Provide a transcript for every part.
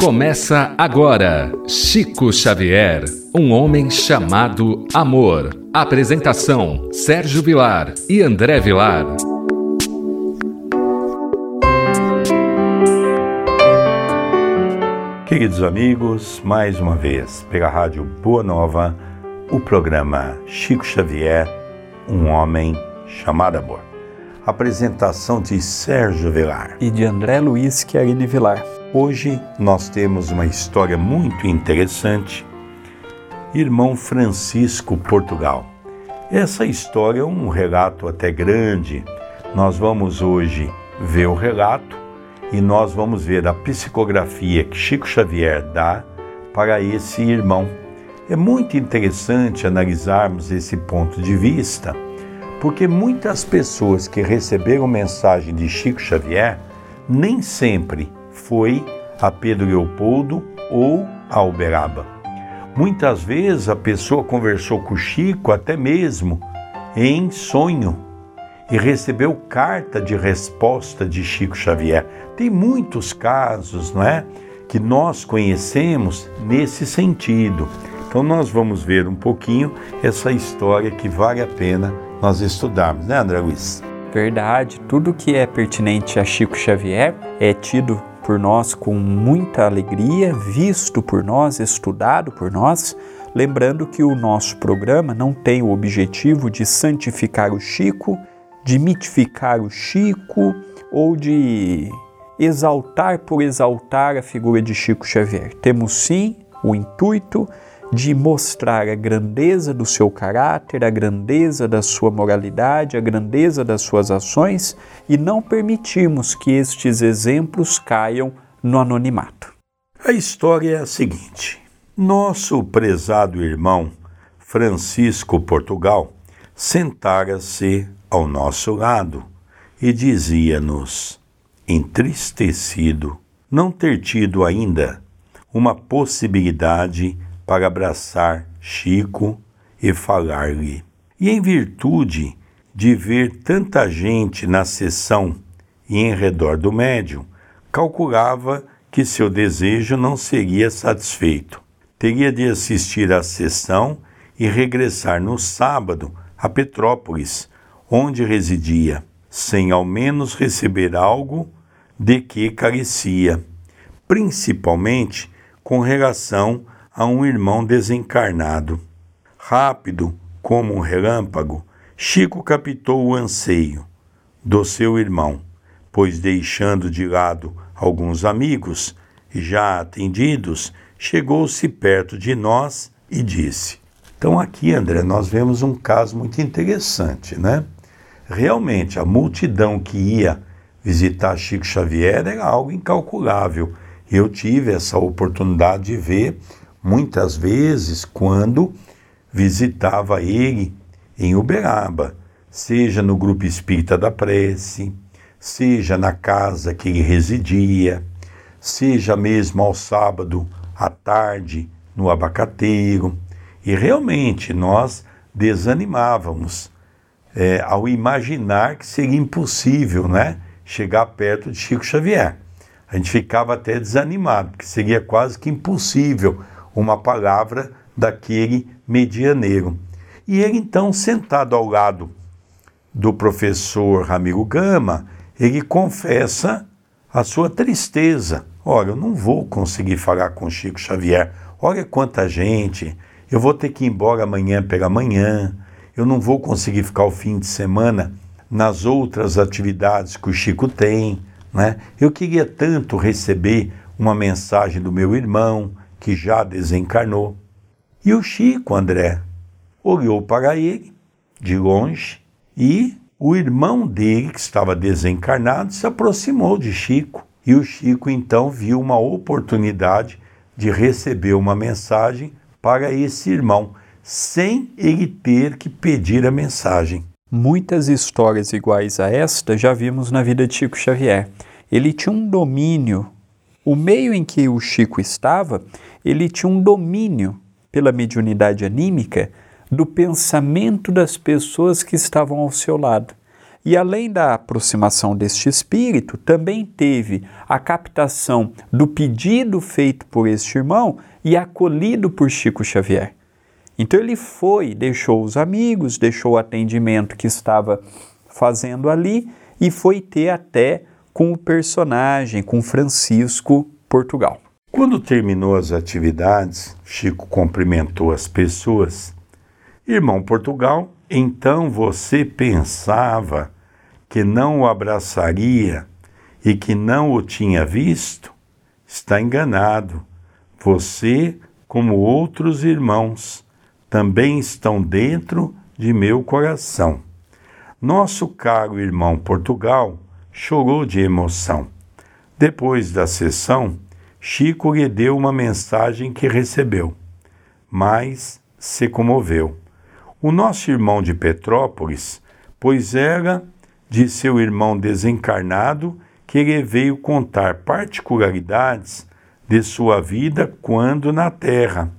Começa agora Chico Xavier, um homem chamado amor. Apresentação: Sérgio Vilar e André Vilar. Queridos amigos, mais uma vez, pela Rádio Boa Nova, o programa Chico Xavier, um homem chamado amor. Apresentação de Sérgio Vilar e de André Luiz Chiarini Vilar. Hoje nós temos uma história muito interessante. Irmão Francisco Portugal. Essa história é um relato até grande. Nós vamos hoje ver o relato e nós vamos ver a psicografia que Chico Xavier dá para esse irmão. É muito interessante analisarmos esse ponto de vista, porque muitas pessoas que receberam mensagem de Chico Xavier nem sempre foi a Pedro Leopoldo ou a Uberaba. Muitas vezes a pessoa conversou com Chico até mesmo em sonho e recebeu carta de resposta de Chico Xavier. Tem muitos casos, não é, que nós conhecemos nesse sentido. Então nós vamos ver um pouquinho essa história que vale a pena nós estudarmos, né, André Luiz? Verdade, tudo que é pertinente a Chico Xavier é tido por nós com muita alegria, visto por nós, estudado por nós. Lembrando que o nosso programa não tem o objetivo de santificar o Chico, de mitificar o Chico ou de exaltar por exaltar a figura de Chico Xavier. Temos sim o intuito de mostrar a grandeza do seu caráter, a grandeza da sua moralidade, a grandeza das suas ações e não permitimos que estes exemplos caiam no anonimato. A história é a seguinte: nosso prezado irmão Francisco Portugal sentara-se ao nosso lado e dizia-nos, entristecido, não ter tido ainda uma possibilidade para abraçar Chico e falar-lhe. E em virtude de ver tanta gente na sessão e em redor do médium, calculava que seu desejo não seria satisfeito. Teria de assistir à sessão e regressar no sábado a Petrópolis, onde residia, sem ao menos receber algo de que carecia, principalmente com relação a um irmão desencarnado. Rápido como um relâmpago, Chico captou o anseio do seu irmão, pois deixando de lado alguns amigos já atendidos, chegou-se perto de nós e disse: Então, aqui, André, nós vemos um caso muito interessante, né? Realmente, a multidão que ia visitar Chico Xavier era algo incalculável. Eu tive essa oportunidade de ver muitas vezes quando visitava ele em Uberaba, seja no grupo espírita da prece, seja na casa que ele residia, seja mesmo ao sábado à tarde no abacateiro. E realmente nós desanimávamos é, ao imaginar que seria impossível né, chegar perto de Chico Xavier. A gente ficava até desanimado, porque seria quase que impossível uma palavra daquele medianeiro. E ele então, sentado ao lado do professor Ramiro Gama, ele confessa a sua tristeza. Olha, eu não vou conseguir falar com Chico Xavier. Olha quanta gente. Eu vou ter que ir embora amanhã pela manhã. Eu não vou conseguir ficar o fim de semana nas outras atividades que o Chico tem. Né? Eu queria tanto receber uma mensagem do meu irmão, que já desencarnou. E o Chico André olhou para ele de longe e o irmão dele, que estava desencarnado, se aproximou de Chico. E o Chico então viu uma oportunidade de receber uma mensagem para esse irmão, sem ele ter que pedir a mensagem. Muitas histórias iguais a esta já vimos na vida de Chico Xavier. Ele tinha um domínio o meio em que o Chico estava, ele tinha um domínio pela mediunidade anímica do pensamento das pessoas que estavam ao seu lado. E além da aproximação deste espírito, também teve a captação do pedido feito por este irmão e acolhido por Chico Xavier. Então ele foi, deixou os amigos, deixou o atendimento que estava fazendo ali e foi ter até com o personagem, com Francisco Portugal. Quando terminou as atividades, Chico cumprimentou as pessoas. Irmão Portugal, então você pensava que não o abraçaria e que não o tinha visto? Está enganado. Você, como outros irmãos, também estão dentro de meu coração. Nosso caro irmão Portugal chorou de emoção. Depois da sessão, Chico lhe deu uma mensagem que recebeu, mas se comoveu. O nosso irmão de Petrópolis, pois era de seu irmão desencarnado que ele veio contar particularidades de sua vida quando na terra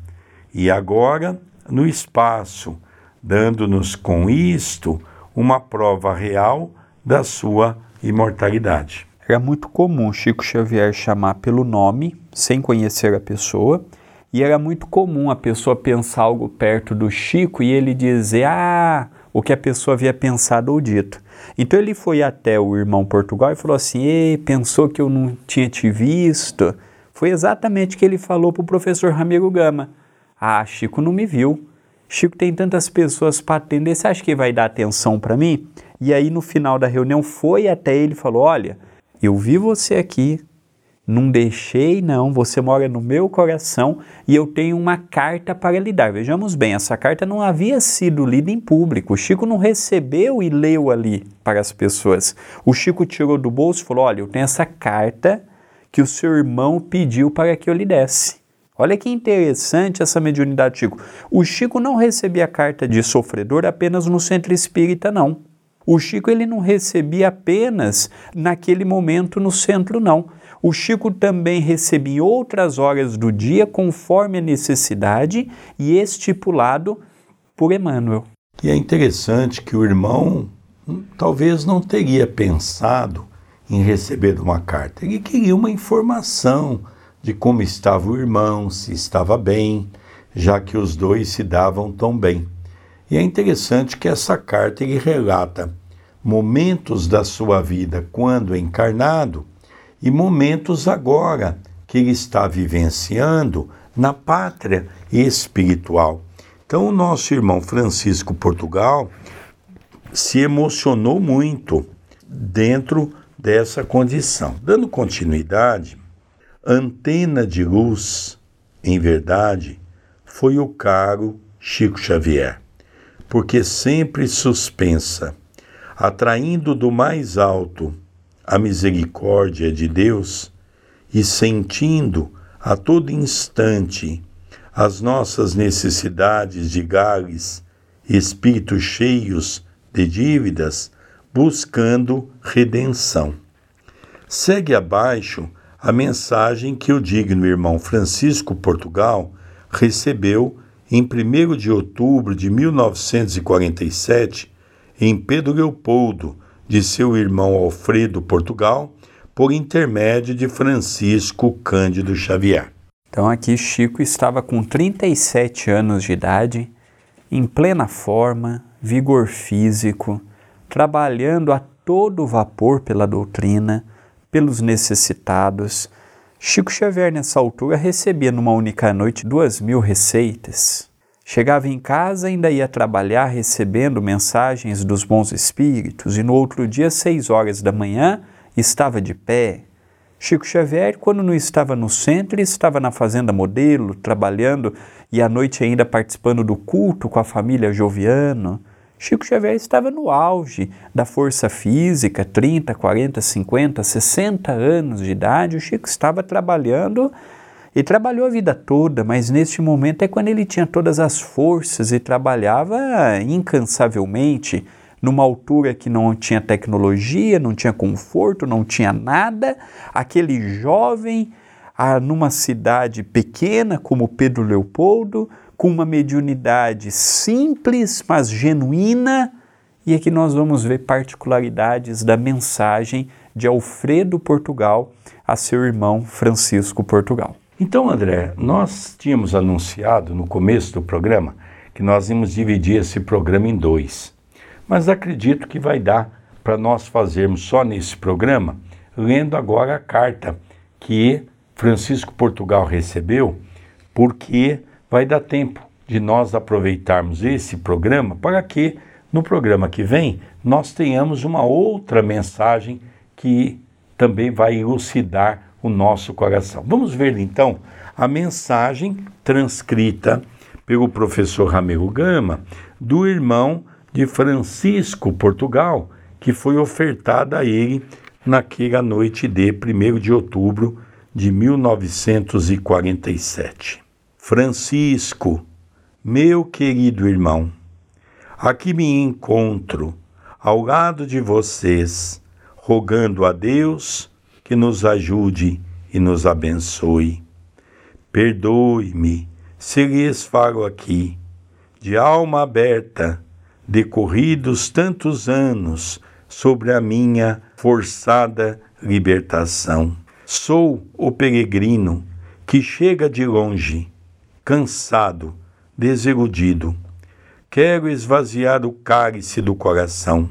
e agora no espaço, dando-nos com isto uma prova real da sua imortalidade. Era muito comum Chico Xavier chamar pelo nome, sem conhecer a pessoa, e era muito comum a pessoa pensar algo perto do Chico e ele dizer, ah, o que a pessoa havia pensado ou dito. Então ele foi até o irmão Portugal e falou assim: Ei, pensou que eu não tinha te visto? Foi exatamente o que ele falou para o professor Ramiro Gama. Ah, Chico não me viu. Chico tem tantas pessoas para atender, você acha que vai dar atenção para mim? E aí no final da reunião foi até ele e falou: Olha, eu vi você aqui, não deixei não, você mora no meu coração e eu tenho uma carta para lhe dar. Vejamos bem, essa carta não havia sido lida em público. O Chico não recebeu e leu ali para as pessoas. O Chico tirou do bolso e falou: Olha, eu tenho essa carta que o seu irmão pediu para que eu lhe desse. Olha que interessante essa mediunidade Chico. O Chico não recebia a carta de sofredor apenas no centro espírita, não. O Chico ele não recebia apenas naquele momento no centro, não. O Chico também recebia outras horas do dia, conforme a necessidade e estipulado por Emmanuel. E é interessante que o irmão hum, talvez não teria pensado em receber uma carta. Ele queria uma informação de como estava o irmão, se estava bem, já que os dois se davam tão bem. E é interessante que essa carta ele relata momentos da sua vida quando encarnado e momentos agora que ele está vivenciando na pátria espiritual. Então, o nosso irmão Francisco Portugal se emocionou muito dentro dessa condição. Dando continuidade, antena de luz, em verdade, foi o caro Chico Xavier, porque sempre suspensa, atraindo do mais alto a misericórdia de Deus e sentindo a todo instante as nossas necessidades de gales, espíritos cheios de dívidas, buscando redenção. Segue abaixo a mensagem que o digno irmão Francisco Portugal recebeu em 1 de outubro de 1947 em Pedro Leopoldo, de seu irmão Alfredo Portugal, por intermédio de Francisco Cândido Xavier. Então aqui Chico estava com 37 anos de idade, em plena forma, vigor físico, trabalhando a todo vapor pela doutrina, pelos necessitados. Chico Xavier, nessa altura, recebia numa única noite duas mil receitas. Chegava em casa, ainda ia trabalhar recebendo mensagens dos bons espíritos, e no outro dia, seis horas da manhã, estava de pé. Chico Xavier, quando não estava no centro, estava na Fazenda Modelo, trabalhando, e à noite ainda participando do culto com a família Joviano. Chico Xavier estava no auge da força física, 30, 40, 50, 60 anos de idade. O Chico estava trabalhando e trabalhou a vida toda, mas neste momento é quando ele tinha todas as forças e trabalhava incansavelmente, numa altura que não tinha tecnologia, não tinha conforto, não tinha nada. Aquele jovem, ah, numa cidade pequena como Pedro Leopoldo, com uma mediunidade simples, mas genuína, E aqui nós vamos ver particularidades da mensagem de Alfredo Portugal a seu irmão Francisco Portugal. Então, André, nós tínhamos anunciado no começo do programa que nós íamos dividir esse programa em dois. Mas acredito que vai dar para nós fazermos só nesse programa, lendo agora a carta que Francisco Portugal recebeu, porque vai dar tempo de nós aproveitarmos esse programa para que no programa que vem nós tenhamos uma outra mensagem que também vai elucidar o nosso coração. Vamos ver então a mensagem transcrita pelo professor Ramiro Gama, do irmão de Francisco Portugal, que foi ofertada a ele naquela noite de 1 de outubro de 1947. Francisco, meu querido irmão, aqui me encontro ao lado de vocês, rogando a Deus que nos ajude e nos abençoe. Perdoe-me se lhes falo aqui, de alma aberta, decorridos tantos anos sobre a minha forçada libertação. Sou o peregrino que chega de longe, cansado, desiludido. Quero esvaziar o cálice do coração,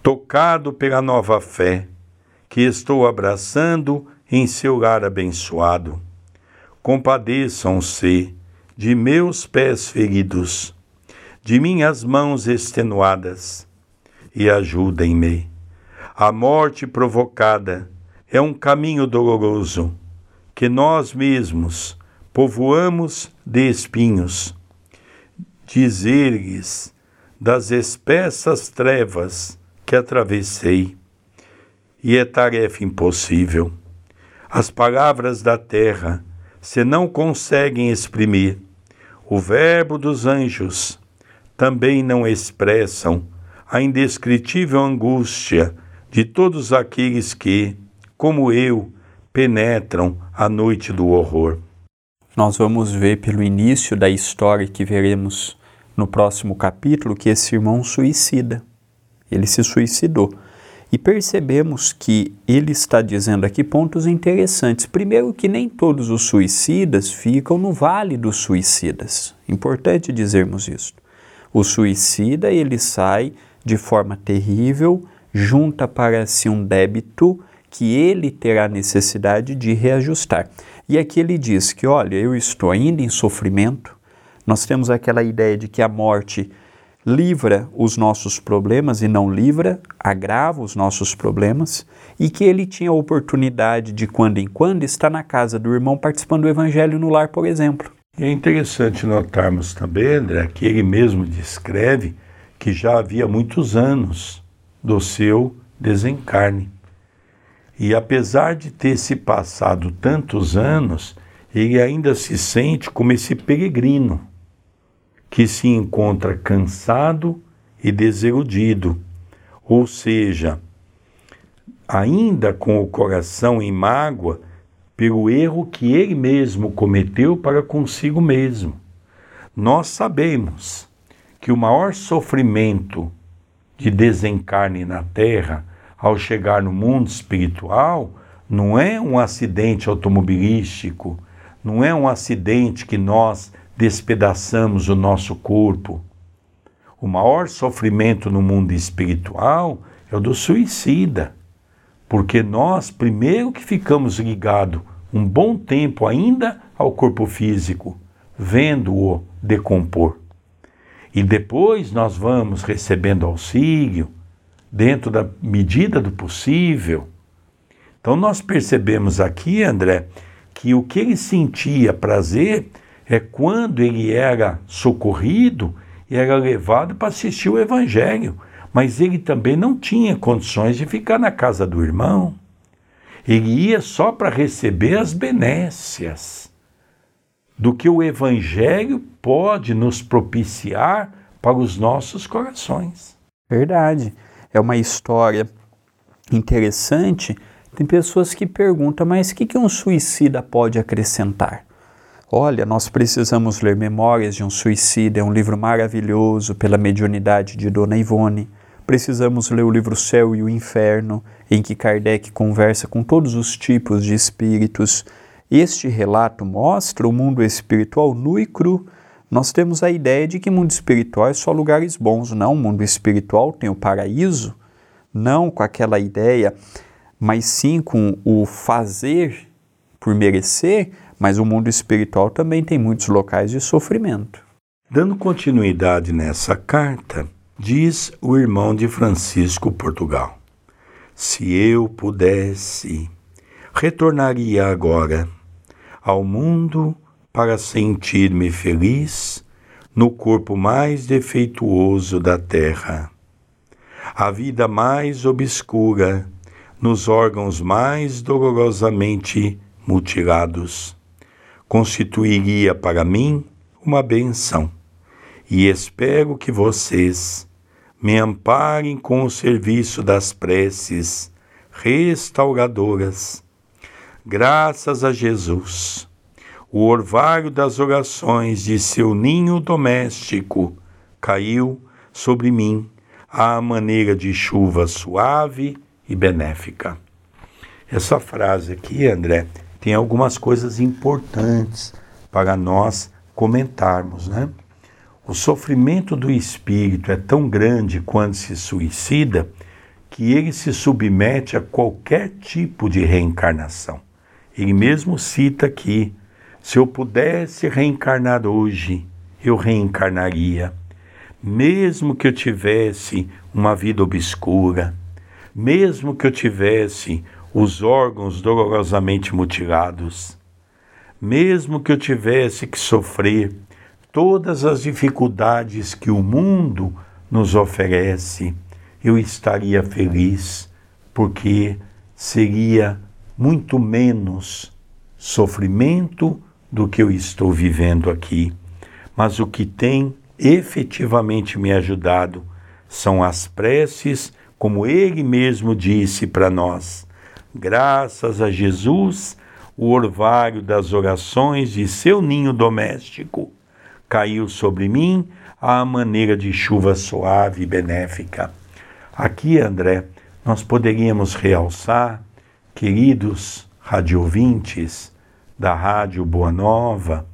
tocado pela nova fé que estou abraçando em seu lar abençoado. Compadeçam-se de meus pés feridos, de minhas mãos extenuadas, e ajudem-me. A morte provocada é um caminho doloroso que nós mesmos povoamos de espinhos. Dizer-lhes das espessas trevas que atravessei, e é tarefa impossível. As palavras da terra se não conseguem exprimir. O verbo dos anjos também não expressam a indescritível angústia de todos aqueles que, como eu, penetram a noite do horror. Nós vamos ver pelo início da história que veremos no próximo capítulo que esse irmão suicida. Ele se suicidou. E percebemos que ele está dizendo aqui pontos interessantes. Primeiro, que nem todos os suicidas ficam no vale dos suicidas. Importante dizermos isso. O suicida, ele sai de forma terrível, junta para si um débito que ele terá necessidade de reajustar. E aqui ele diz que, olha, eu estou ainda em sofrimento. Nós temos aquela ideia de que a morte livra os nossos problemas e não livra, agrava os nossos problemas, e que ele tinha a oportunidade de, quando em quando, estar na casa do irmão participando do evangelho no lar, por exemplo. É interessante notarmos também, André, que ele mesmo descreve que já havia muitos anos do seu desencarne. E apesar de ter se passado tantos anos, ele ainda se sente como esse peregrino que se encontra cansado e desiludido, ou seja, ainda com o coração em mágoa pelo erro que ele mesmo cometeu para consigo mesmo. Nós sabemos que o maior sofrimento de desencarne na Terra ao chegar no mundo espiritual não é um acidente automobilístico, não é um acidente que nós despedaçamos o nosso corpo. O maior sofrimento no mundo espiritual é o do suicida, porque nós, primeiro que ficamos ligados um bom tempo ainda ao corpo físico, vendo-o decompor. E depois nós vamos recebendo auxílio, dentro da medida do possível. Então nós percebemos aqui, André, que o que ele sentia prazer é quando ele era socorrido e era levado para assistir o Evangelho. Mas ele também não tinha condições de ficar na casa do irmão. Ele ia só para receber as benécias do que o Evangelho pode nos propiciar para os nossos corações. Verdade. É uma história interessante. Tem pessoas que perguntam, mas o que, um suicida pode acrescentar? Olha, nós precisamos ler Memórias de um Suicida, é um livro maravilhoso pela mediunidade de Dona Ivone. precisamos ler o livro Céu e o Inferno, em que Kardec conversa com todos os tipos de espíritos. Este relato mostra o mundo espiritual nu e cru. Nós temos a ideia de que mundo espiritual é só lugares bons. Não, o mundo espiritual tem o paraíso, não com aquela ideia, mas sim com o fazer por merecer, mas o mundo espiritual também tem muitos locais de sofrimento. Dando continuidade nessa carta, diz o irmão de Francisco Portugal: Se eu pudesse, retornaria agora ao mundo para sentir-me feliz no corpo mais defeituoso da terra, a vida mais obscura nos órgãos mais dolorosamente mutilados, constituiria para mim uma benção e espero que vocês me amparem com o serviço das preces restauradoras. Graças a Jesus, o orvalho das orações de seu ninho doméstico caiu sobre mim à maneira de chuva suave e benéfica. Essa frase aqui, André, tem algumas coisas importantes para nós comentarmos, né? O sofrimento do espírito é tão grande quando se suicida que ele se submete a qualquer tipo de reencarnação. Ele mesmo cita que se eu pudesse reencarnar hoje, eu reencarnaria, mesmo que eu tivesse uma vida obscura, mesmo que eu tivesse os órgãos dolorosamente mutilados, mesmo que eu tivesse que sofrer todas as dificuldades que o mundo nos oferece, eu estaria feliz, porque seria muito menos sofrimento do que eu estou vivendo aqui. Mas o que tem efetivamente me ajudado são as preces, como ele mesmo disse para nós. Graças a Jesus, o orvalho das orações de seu ninho doméstico caiu sobre mim à maneira de chuva suave e benéfica. Aqui, André, nós poderíamos realçar, queridos radiovintes da Rádio Boa Nova,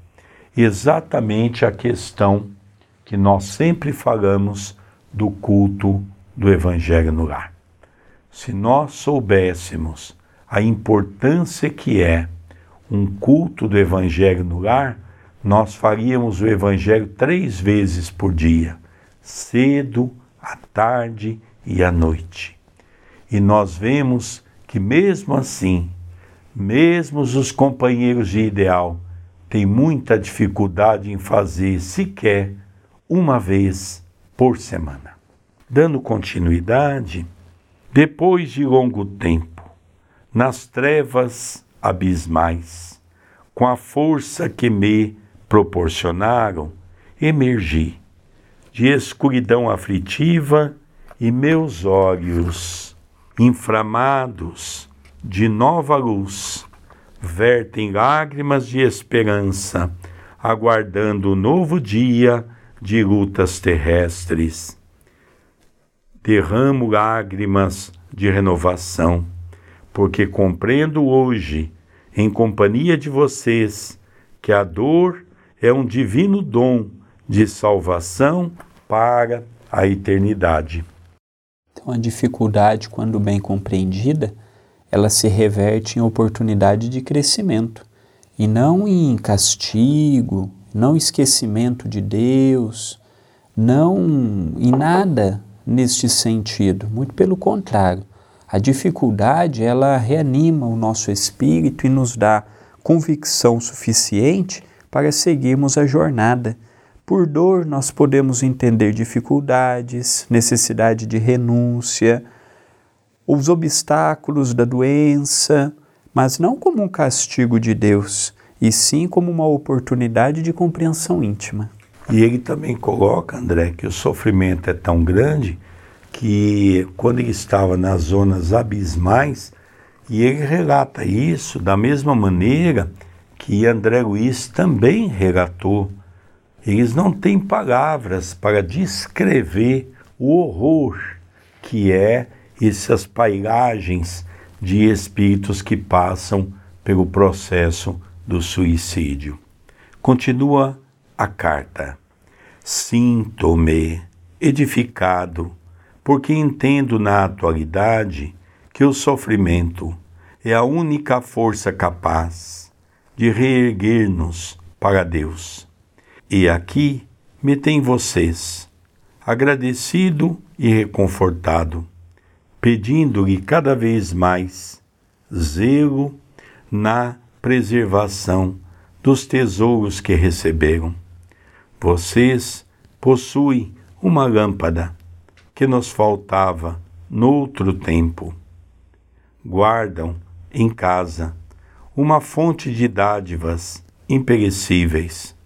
exatamente a questão que nós sempre falamos do culto do Evangelho no lar. Se nós soubéssemos a importância que é um culto do Evangelho no lar, nós faríamos o Evangelho três vezes por dia, cedo, à tarde e à noite. E nós vemos que, mesmo assim, mesmo os companheiros de ideal têm muita dificuldade em fazer sequer uma vez por semana. Dando continuidade, depois de longo tempo, nas trevas abismais, com a força que me proporcionaram, emergi de escuridão aflitiva e meus olhos, inflamados de nova luz, vertem lágrimas de esperança, aguardando o novo dia de lutas terrestres. Derramo lágrimas de renovação, porque compreendo hoje, em companhia de vocês, que a dor é um divino dom de salvação para a eternidade. Então, a dificuldade, quando bem compreendida, ela se reverte em oportunidade de crescimento e não em castigo, não esquecimento de Deus, não em nada neste sentido, muito pelo contrário. A dificuldade, ela reanima o nosso espírito e nos dá convicção suficiente para seguirmos a jornada. Por dor, nós podemos entender dificuldades, necessidade de renúncia, os obstáculos da doença, mas não como um castigo de Deus, e sim como uma oportunidade de compreensão íntima. E ele também coloca, André, que o sofrimento é tão grande que quando ele estava nas zonas abismais, e ele relata isso da mesma maneira que André Luiz também relatou. Eles não têm palavras para descrever o horror que é essas paisagens de espíritos que passam pelo processo do suicídio. Continua a carta. Sinto-me edificado, porque entendo na atualidade que o sofrimento é a única força capaz de reerguer-nos para Deus. E aqui me tem vocês, agradecido e reconfortado, pedindo-lhe cada vez mais zelo na preservação dos tesouros que receberam. Vocês possuem uma lâmpada que nos faltava noutro tempo. Guardam em casa uma fonte de dádivas imperecíveis.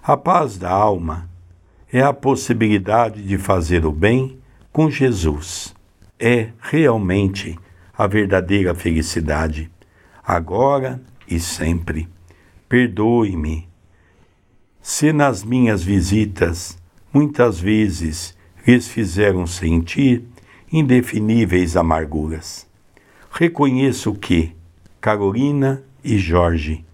A paz da alma é a possibilidade de fazer o bem com Jesus. É realmente a verdadeira felicidade, agora e sempre. Perdoe-me se nas minhas visitas muitas vezes lhes fizeram sentir indefiníveis amarguras. Reconheço que Carolina e Jorge,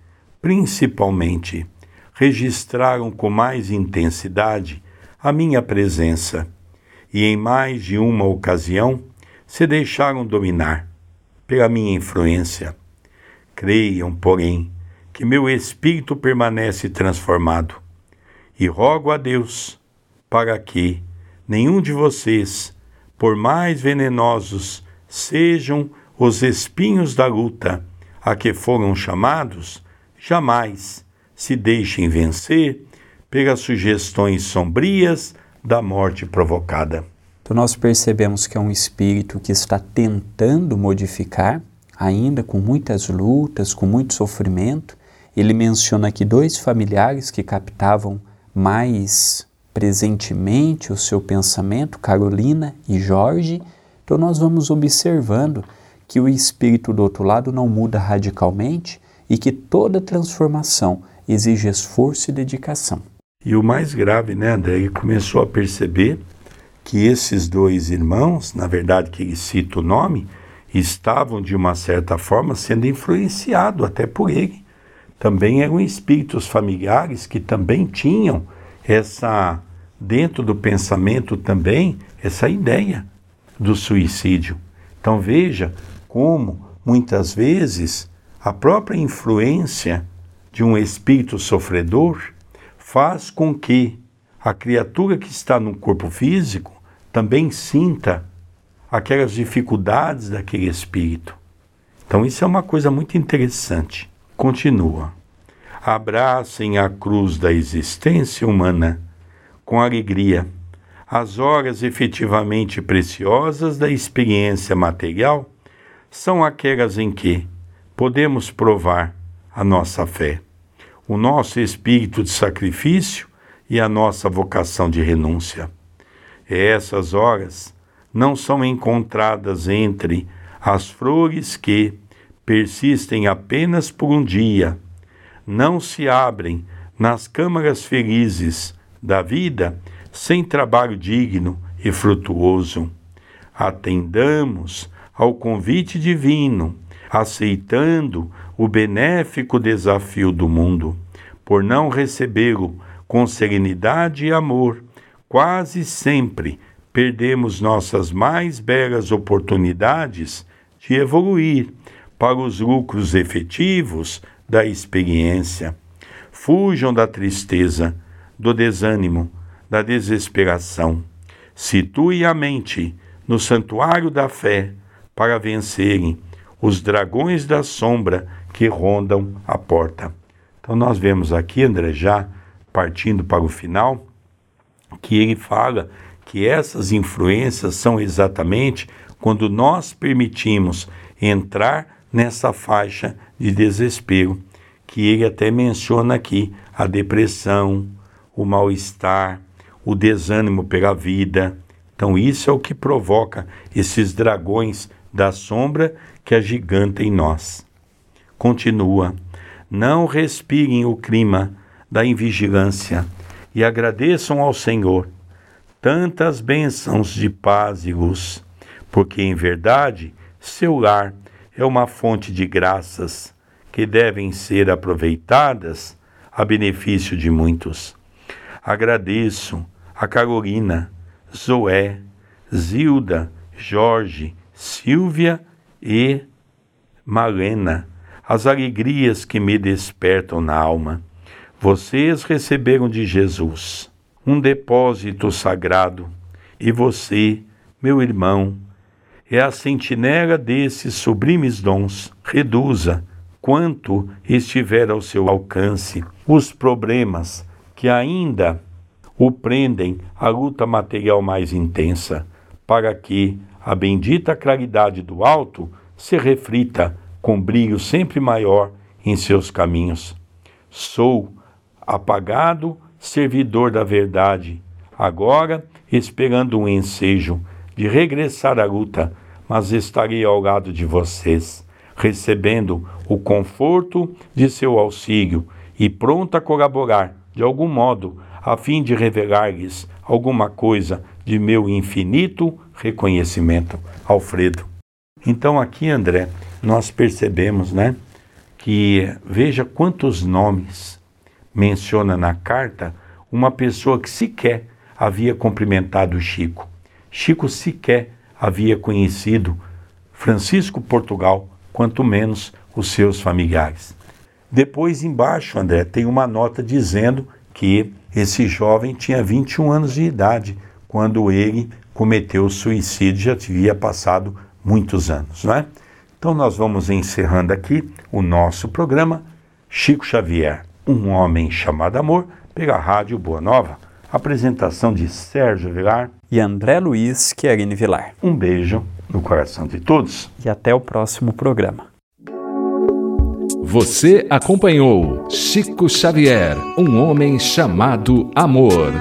principalmente, registraram com mais intensidade a minha presença e, em mais de uma ocasião, se deixaram dominar pela minha influência. Creiam, porém, que meu espírito permanece transformado e rogo a Deus para que nenhum de vocês, por mais venenosos sejam os espinhos da luta a que foram chamados, jamais se deixem vencer pelas sugestões sombrias da morte provocada. Então, nós percebemos que é um espírito que está tentando modificar, ainda com muitas lutas, com muito sofrimento. Ele menciona aqui dois familiares que captavam mais presentemente o seu pensamento, Carolina e Jorge, então nós vamos observando que o espírito do outro lado não muda radicalmente e que toda transformação exige esforço e dedicação. E o mais grave, né, André, ele começou a perceber que esses dois irmãos, na verdade que ele cita o nome, estavam de uma certa forma sendo influenciados até por ele também eram espíritos familiares que também tinham essa, dentro do pensamento também, essa ideia do suicídio. Então veja como muitas vezes a própria influência de um espírito sofredor faz com que a criatura que está no corpo físico também sinta aquelas dificuldades daquele espírito. Então, isso é uma coisa muito interessante continua. Abracem a cruz da existência humana com alegria. As horas efetivamente preciosas da experiência material são aquelas em que podemos provar a nossa fé, o nosso espírito de sacrifício e a nossa vocação de renúncia. essas horas não são encontradas entre as flores que, persistem apenas por um dia, não se abrem nas câmaras felizes da vida sem trabalho digno e frutuoso. Atendamos ao convite divino, aceitando o benéfico desafio do mundo, por não recebê-lo com serenidade e amor, quase sempre perdemos nossas mais belas oportunidades de evoluir para os lucros efetivos da experiência. Fujam da tristeza, do desânimo, da desesperação. Situem a mente no santuário da fé para vencerem os dragões da sombra que rondam a porta. Então, nós vemos aqui, André, já partindo para o final, que ele fala que essas influências são exatamente quando nós permitimos entrar nessa faixa de desespero, que ele até menciona aqui: a depressão, o mal-estar, o desânimo pela vida. Então, isso é o que provoca esses dragões da sombra que agigantam em nós. Continua: não respirem o clima da invigilância e agradeçam ao Senhor tantas bênçãos de paz e luz porque em verdade seu lar é uma fonte de graças que devem ser aproveitadas a benefício de muitos. Agradeço a Carolina, Zoé, Zilda, Jorge, Silvia e Malena, as alegrias que me despertam na alma. Vocês receberam de Jesus um depósito sagrado e você, meu irmão, é a sentinela desses sublimes dons. Reduza, quanto estiver ao seu alcance, os problemas que ainda o prendem à luta material mais intensa, para que a bendita claridade do alto se reflita com brilho sempre maior em seus caminhos. Sou apagado servidor da verdade, agora esperando um ensejo de regressar à luta, mas estarei ao lado de vocês, recebendo o conforto de seu auxílio e pronto a colaborar de algum modo, a fim de revelar-lhes alguma coisa de meu infinito reconhecimento. Alfredo. Então aqui, André, nós percebemos, né, que veja quantos nomes menciona na carta uma pessoa que sequer havia cumprimentado Chico. Chico sequer havia conhecido Francisco Portugal, quanto menos os seus familiares. Depois, embaixo, André, tem uma nota dizendo que esse jovem tinha 21 anos de idade quando ele cometeu o suicídio, já havia passado muitos anos, não é? Então nós vamos encerrando aqui o nosso programa Chico Xavier, um homem chamado amor, pela Rádio Boa Nova. Apresentação de Sérgio Vilar e André Luiz Querini Vilar. Um beijo no coração de todos e até o próximo programa. Você acompanhou Chico Xavier, um homem chamado amor.